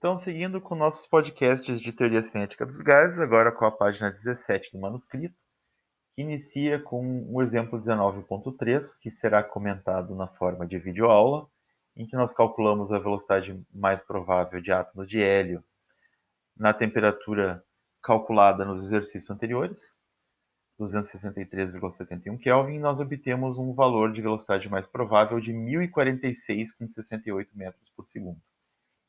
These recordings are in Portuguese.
Então, seguindo com nossos podcasts de teoria cinética dos gases, agora com a página 17 do manuscrito, que inicia com o exemplo 19.3, que será comentado na forma de videoaula, em que nós calculamos a velocidade mais provável de átomos de hélio na temperatura calculada nos exercícios anteriores, 263,71 Kelvin, nós obtemos um valor de velocidade mais provável de 1046,68 metros por segundo.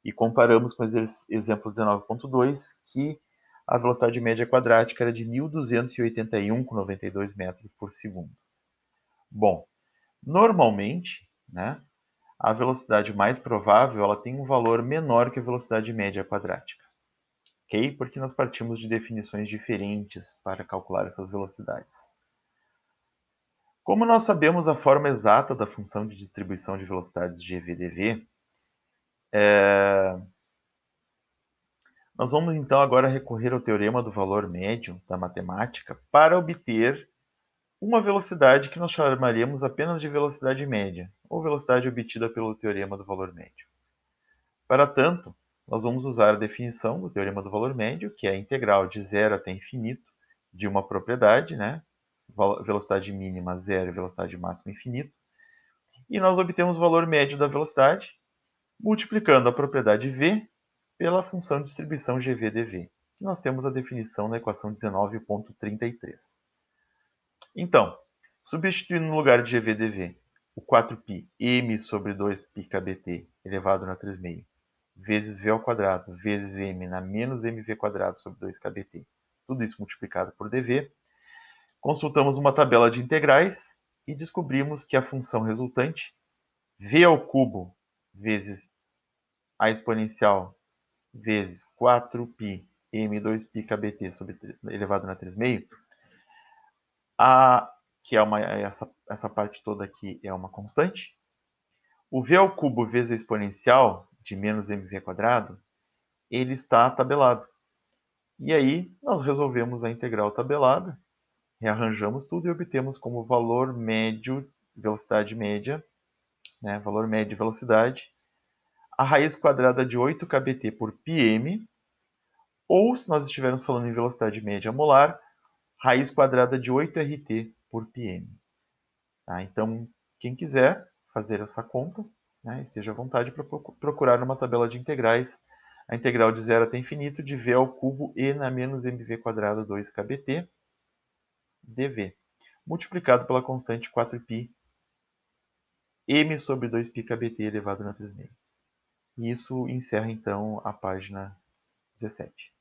E comparamos com o exemplo 19.2, que a velocidade média quadrática era de 1281,92 metros por segundo. Bom, normalmente, né, a velocidade mais provável ela tem um valor menor que a velocidade média quadrática ok? Porque nós partimos de definições diferentes para calcular essas velocidades. Como nós sabemos a forma exata da função de distribuição de velocidades GVDV, é... nós vamos então agora recorrer ao teorema do valor médio da matemática para obter uma velocidade que nós chamaríamos apenas de velocidade média, ou velocidade obtida pelo teorema do valor médio. Para tanto, nós vamos usar a definição do teorema do valor médio, que é a integral de zero até infinito de uma propriedade, né? velocidade mínima zero e velocidade máxima infinito. E nós obtemos o valor médio da velocidade multiplicando a propriedade v pela função distribuição GV-dV. Nós temos a definição na equação 19.33. Então, substituindo no lugar de GV-dV o 4π m sobre 2π kbt elevado na 3 meio vezes v ao quadrado vezes m na menos mv quadrado sobre 2kbt. Tudo isso multiplicado por dv. Consultamos uma tabela de integrais e descobrimos que a função resultante, v ao cubo vezes a exponencial vezes 4π m2π kbt sobre, elevado na 3 meio, a, que é uma, essa, essa parte toda aqui é uma constante. O v ao cubo vezes a exponencial de menos mv quadrado, ele está tabelado. E aí nós resolvemos a integral tabelada, rearranjamos tudo e obtemos como valor médio, velocidade média, né, valor médio de velocidade, a raiz quadrada de 8 kBt por pm, ou se nós estivermos falando em velocidade média molar, raiz quadrada de 8 RT por pm. Tá? Então, quem quiser fazer essa conta, né, esteja à vontade para procurar numa tabela de integrais a integral de zero até infinito de v ao cubo e na menos mv quadrado 2 kbt dv, multiplicado pela constante 4π m sobre 2π kbt elevado na 3 meio. E isso encerra então a página 17.